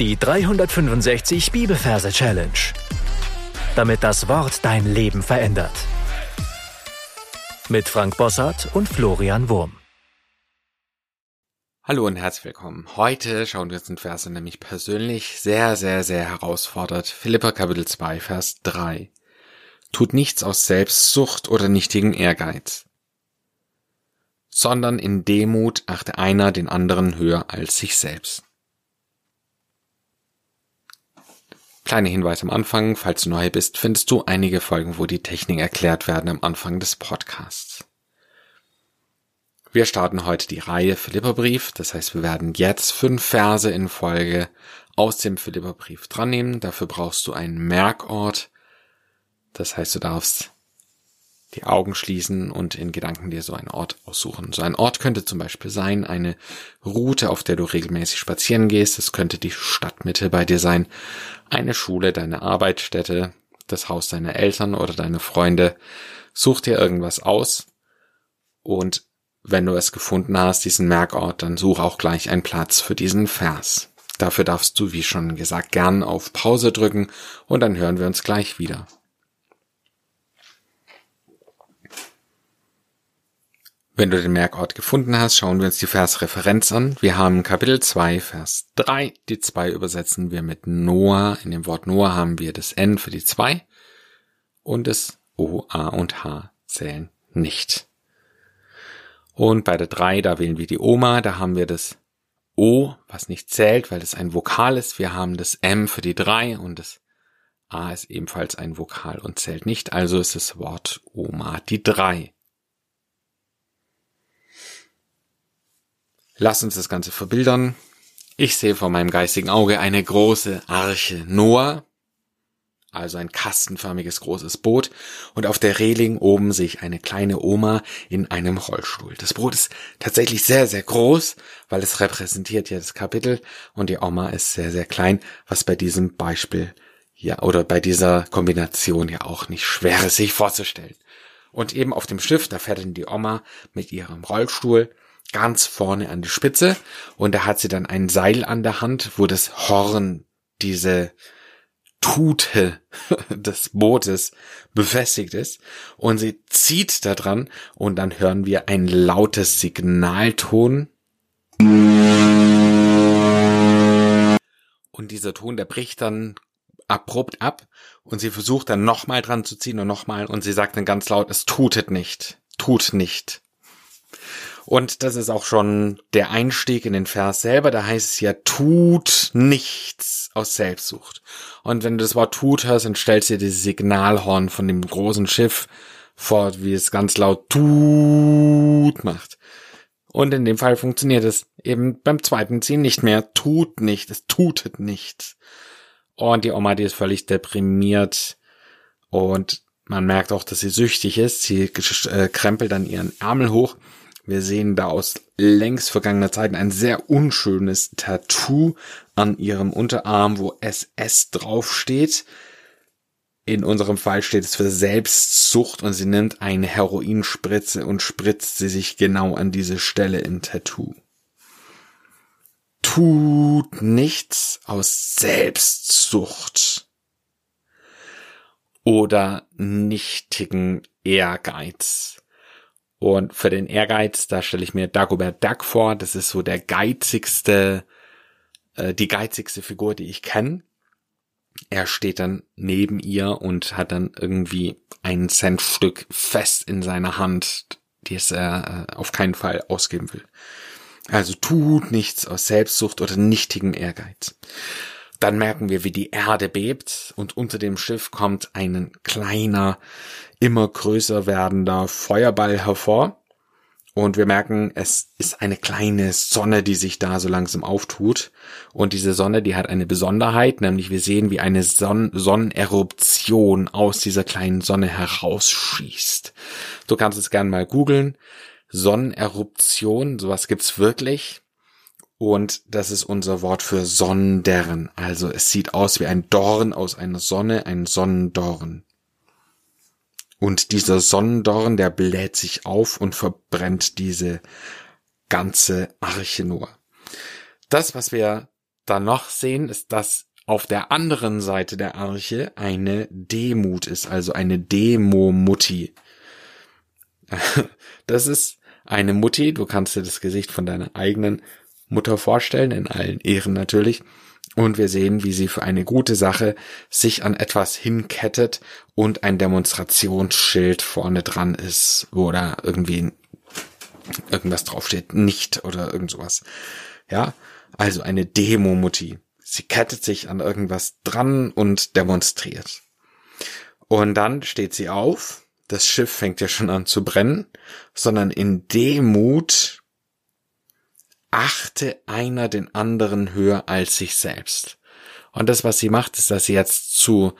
Die 365 Bibelverse Challenge. Damit das Wort dein Leben verändert. Mit Frank Bossart und Florian Wurm. Hallo und herzlich willkommen. Heute schauen wir uns den Vers der mich persönlich sehr, sehr, sehr herausfordert. Philippa Kapitel 2, Vers 3. Tut nichts aus Selbstsucht oder nichtigen Ehrgeiz, sondern in Demut achte einer den anderen höher als sich selbst. Kleiner Hinweis am Anfang, falls du neu bist, findest du einige Folgen, wo die Technik erklärt werden am Anfang des Podcasts. Wir starten heute die Reihe Philipperbrief, das heißt, wir werden jetzt fünf Verse in Folge aus dem Philipperbrief dran nehmen. Dafür brauchst du einen Merkort. Das heißt, du darfst die Augen schließen und in Gedanken dir so einen Ort aussuchen. So ein Ort könnte zum Beispiel sein, eine Route, auf der du regelmäßig spazieren gehst. Es könnte die Stadtmitte bei dir sein, eine Schule, deine Arbeitsstätte, das Haus deiner Eltern oder deine Freunde. Such dir irgendwas aus und wenn du es gefunden hast, diesen Merkort, dann such auch gleich einen Platz für diesen Vers. Dafür darfst du, wie schon gesagt, gern auf Pause drücken und dann hören wir uns gleich wieder. Wenn du den Merkort gefunden hast, schauen wir uns die Versreferenz an. Wir haben Kapitel 2, Vers 3. Die 2 übersetzen wir mit Noah. In dem Wort Noah haben wir das N für die 2 und das O, A und H zählen nicht. Und bei der 3, da wählen wir die Oma, da haben wir das O, was nicht zählt, weil es ein Vokal ist. Wir haben das M für die 3 und das A ist ebenfalls ein Vokal und zählt nicht. Also ist das Wort Oma die 3. Lass uns das Ganze verbildern. Ich sehe vor meinem geistigen Auge eine große Arche Noah, also ein kastenförmiges großes Boot, und auf der Reling oben sehe ich eine kleine Oma in einem Rollstuhl. Das Boot ist tatsächlich sehr, sehr groß, weil es repräsentiert ja das Kapitel, und die Oma ist sehr, sehr klein, was bei diesem Beispiel ja oder bei dieser Kombination ja auch nicht schwer ist, sich vorzustellen. Und eben auf dem Schiff, da fährt dann die Oma mit ihrem Rollstuhl ganz vorne an die Spitze und da hat sie dann ein Seil an der Hand, wo das Horn, diese Tute des Bootes befestigt ist und sie zieht da dran und dann hören wir ein lautes Signalton. Und dieser Ton, der bricht dann abrupt ab und sie versucht dann nochmal dran zu ziehen und nochmal und sie sagt dann ganz laut, es tutet nicht, tut nicht. Und das ist auch schon der Einstieg in den Vers selber. Da heißt es ja, tut nichts aus Selbstsucht. Und wenn du das Wort tut hörst, dann stellst du dir dieses Signalhorn von dem großen Schiff vor, wie es ganz laut tut macht. Und in dem Fall funktioniert es eben beim zweiten Ziehen nicht mehr. Tut nicht, es tutet nichts. Und die Oma, die ist völlig deprimiert. Und man merkt auch, dass sie süchtig ist. Sie krempelt dann ihren Ärmel hoch wir sehen da aus längst vergangener Zeiten ein sehr unschönes Tattoo an ihrem Unterarm, wo SS draufsteht. In unserem Fall steht es für Selbstsucht und sie nimmt eine Heroinspritze und spritzt sie sich genau an diese Stelle im Tattoo. Tut nichts aus Selbstsucht oder nichtigen Ehrgeiz. Und für den Ehrgeiz, da stelle ich mir Dagobert Duck vor. Das ist so der geizigste, äh, die geizigste Figur, die ich kenne. Er steht dann neben ihr und hat dann irgendwie ein Centstück fest in seiner Hand, die es er äh, auf keinen Fall ausgeben will. Also tut nichts aus Selbstsucht oder nichtigem Ehrgeiz. Dann merken wir, wie die Erde bebt und unter dem Schiff kommt ein kleiner, immer größer werdender Feuerball hervor. Und wir merken, es ist eine kleine Sonne, die sich da so langsam auftut. Und diese Sonne, die hat eine Besonderheit, nämlich wir sehen, wie eine Son Sonneneruption aus dieser kleinen Sonne herausschießt. Du kannst es gern mal googeln. Sonneneruption, sowas gibt's wirklich. Und das ist unser Wort für Sondern. Also es sieht aus wie ein Dorn aus einer Sonne, ein Sonnendorn. Und dieser Sonnendorn, der bläht sich auf und verbrennt diese ganze Arche nur. Das, was wir dann noch sehen, ist, dass auf der anderen Seite der Arche eine Demut ist, also eine Demo-Mutti. Das ist eine Mutti, du kannst dir das Gesicht von deiner eigenen Mutter vorstellen, in allen Ehren natürlich. Und wir sehen, wie sie für eine gute Sache sich an etwas hinkettet und ein Demonstrationsschild vorne dran ist, wo da irgendwie irgendwas draufsteht, nicht oder irgend sowas. Ja, also eine Demo-Mutti. Sie kettet sich an irgendwas dran und demonstriert. Und dann steht sie auf. Das Schiff fängt ja schon an zu brennen, sondern in Demut achte einer den anderen höher als sich selbst. Und das, was sie macht, ist, dass sie jetzt zu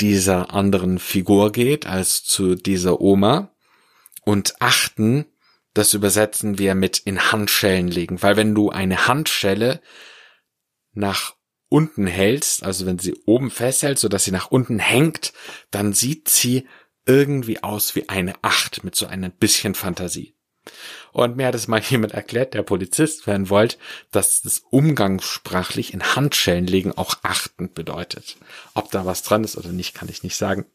dieser anderen Figur geht, als zu dieser Oma und achten, das übersetzen wir mit in Handschellen legen, weil wenn du eine Handschelle nach unten hältst, also wenn sie oben festhält, so dass sie nach unten hängt, dann sieht sie irgendwie aus wie eine Acht mit so ein bisschen Fantasie. Und mir hat es mal jemand erklärt, der Polizist werden wollte, dass das umgangssprachlich in Handschellen legen auch achtend bedeutet. Ob da was dran ist oder nicht, kann ich nicht sagen.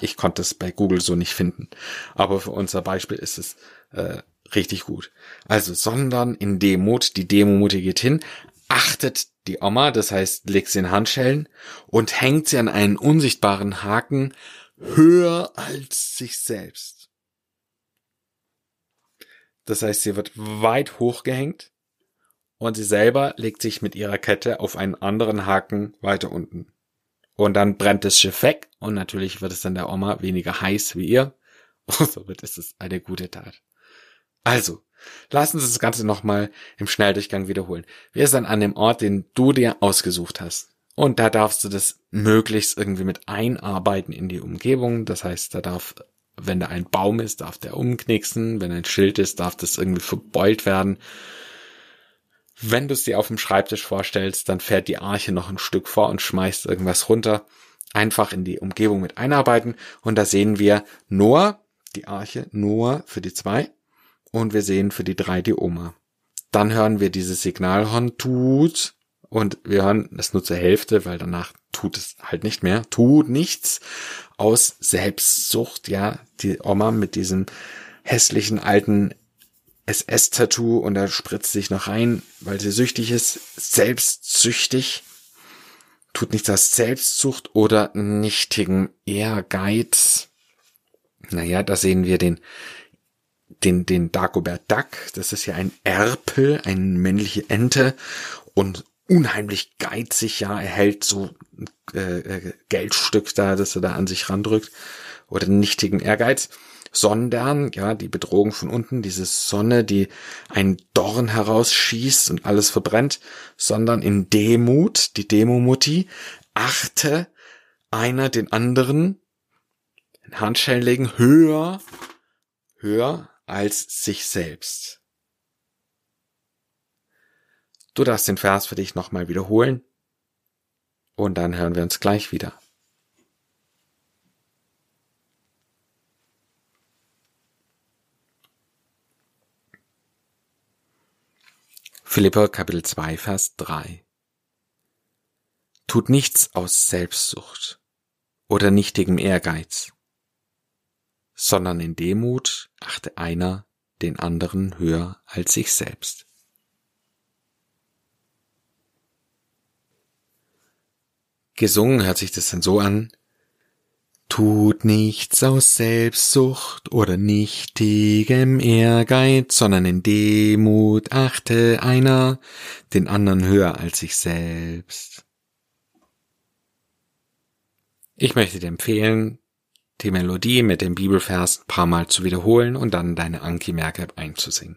Ich konnte es bei Google so nicht finden. Aber für unser Beispiel ist es äh, richtig gut. Also, sondern in Demut, die Demut geht hin, achtet die Oma, das heißt, legt sie in Handschellen und hängt sie an einen unsichtbaren Haken höher als sich selbst. Das heißt, sie wird weit hochgehängt und sie selber legt sich mit ihrer Kette auf einen anderen Haken weiter unten. Und dann brennt das Schiff weg und natürlich wird es dann der Oma weniger heiß wie ihr. Und somit ist es eine gute Tat. Also, Lassen Sie das Ganze nochmal im Schnelldurchgang wiederholen. Wir sind an dem Ort, den du dir ausgesucht hast. Und da darfst du das möglichst irgendwie mit einarbeiten in die Umgebung. Das heißt, da darf, wenn da ein Baum ist, darf der umknicksen. Wenn ein Schild ist, darf das irgendwie verbeult werden. Wenn du es dir auf dem Schreibtisch vorstellst, dann fährt die Arche noch ein Stück vor und schmeißt irgendwas runter. Einfach in die Umgebung mit einarbeiten. Und da sehen wir Noah, die Arche, Noah für die zwei und wir sehen für die drei die Oma. Dann hören wir dieses Signalhorn tut und wir hören es nur zur Hälfte, weil danach tut es halt nicht mehr, tut nichts aus Selbstsucht, ja, die Oma mit diesem hässlichen alten SS-Tattoo und da spritzt sich noch rein, weil sie süchtig ist, selbstsüchtig, tut nichts aus Selbstsucht oder nichtigen Ehrgeiz. Naja, da sehen wir den den, den Dagobert Duck. Das ist ja ein Erpel, eine männliche Ente und unheimlich geizig, ja. Er hält so äh, äh, Geldstück da, das er da an sich randrückt oder nichtigen Ehrgeiz, sondern, ja, die Bedrohung von unten, diese Sonne, die ein Dorn herausschießt und alles verbrennt, sondern in Demut, die Demomutti, achte einer den anderen Handschellen legen höher, höher als sich selbst. Du darfst den Vers für dich nochmal wiederholen und dann hören wir uns gleich wieder. Philippa Kapitel 2 Vers 3 Tut nichts aus Selbstsucht oder nichtigem Ehrgeiz, sondern in Demut achte einer den anderen höher als sich selbst. Gesungen hört sich das dann so an, Tut nichts aus Selbstsucht oder nichtigem Ehrgeiz, sondern in Demut achte einer den anderen höher als sich selbst. Ich möchte dir empfehlen, die Melodie mit dem Bibelvers ein paar Mal zu wiederholen und dann deine Anki-Merke einzusingen.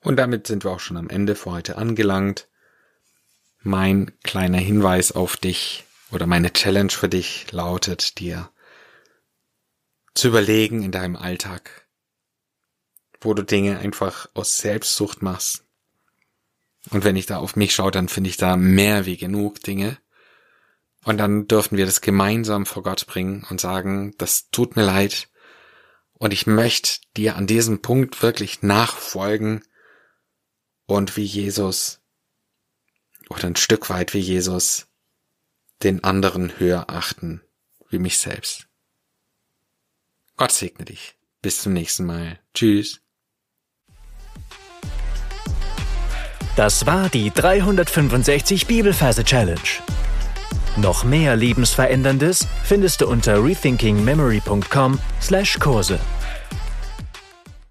Und damit sind wir auch schon am Ende für heute angelangt. Mein kleiner Hinweis auf dich oder meine Challenge für dich lautet dir zu überlegen in deinem Alltag, wo du Dinge einfach aus Selbstsucht machst. Und wenn ich da auf mich schaue, dann finde ich da mehr wie genug Dinge, und dann dürfen wir das gemeinsam vor Gott bringen und sagen, das tut mir leid. Und ich möchte dir an diesem Punkt wirklich nachfolgen und wie Jesus auch ein Stück weit wie Jesus den anderen höher achten wie mich selbst. Gott segne dich. Bis zum nächsten Mal. Tschüss. Das war die 365 Bibelferse Challenge. Noch mehr Lebensveränderndes findest du unter rethinkingmemory.com/Kurse.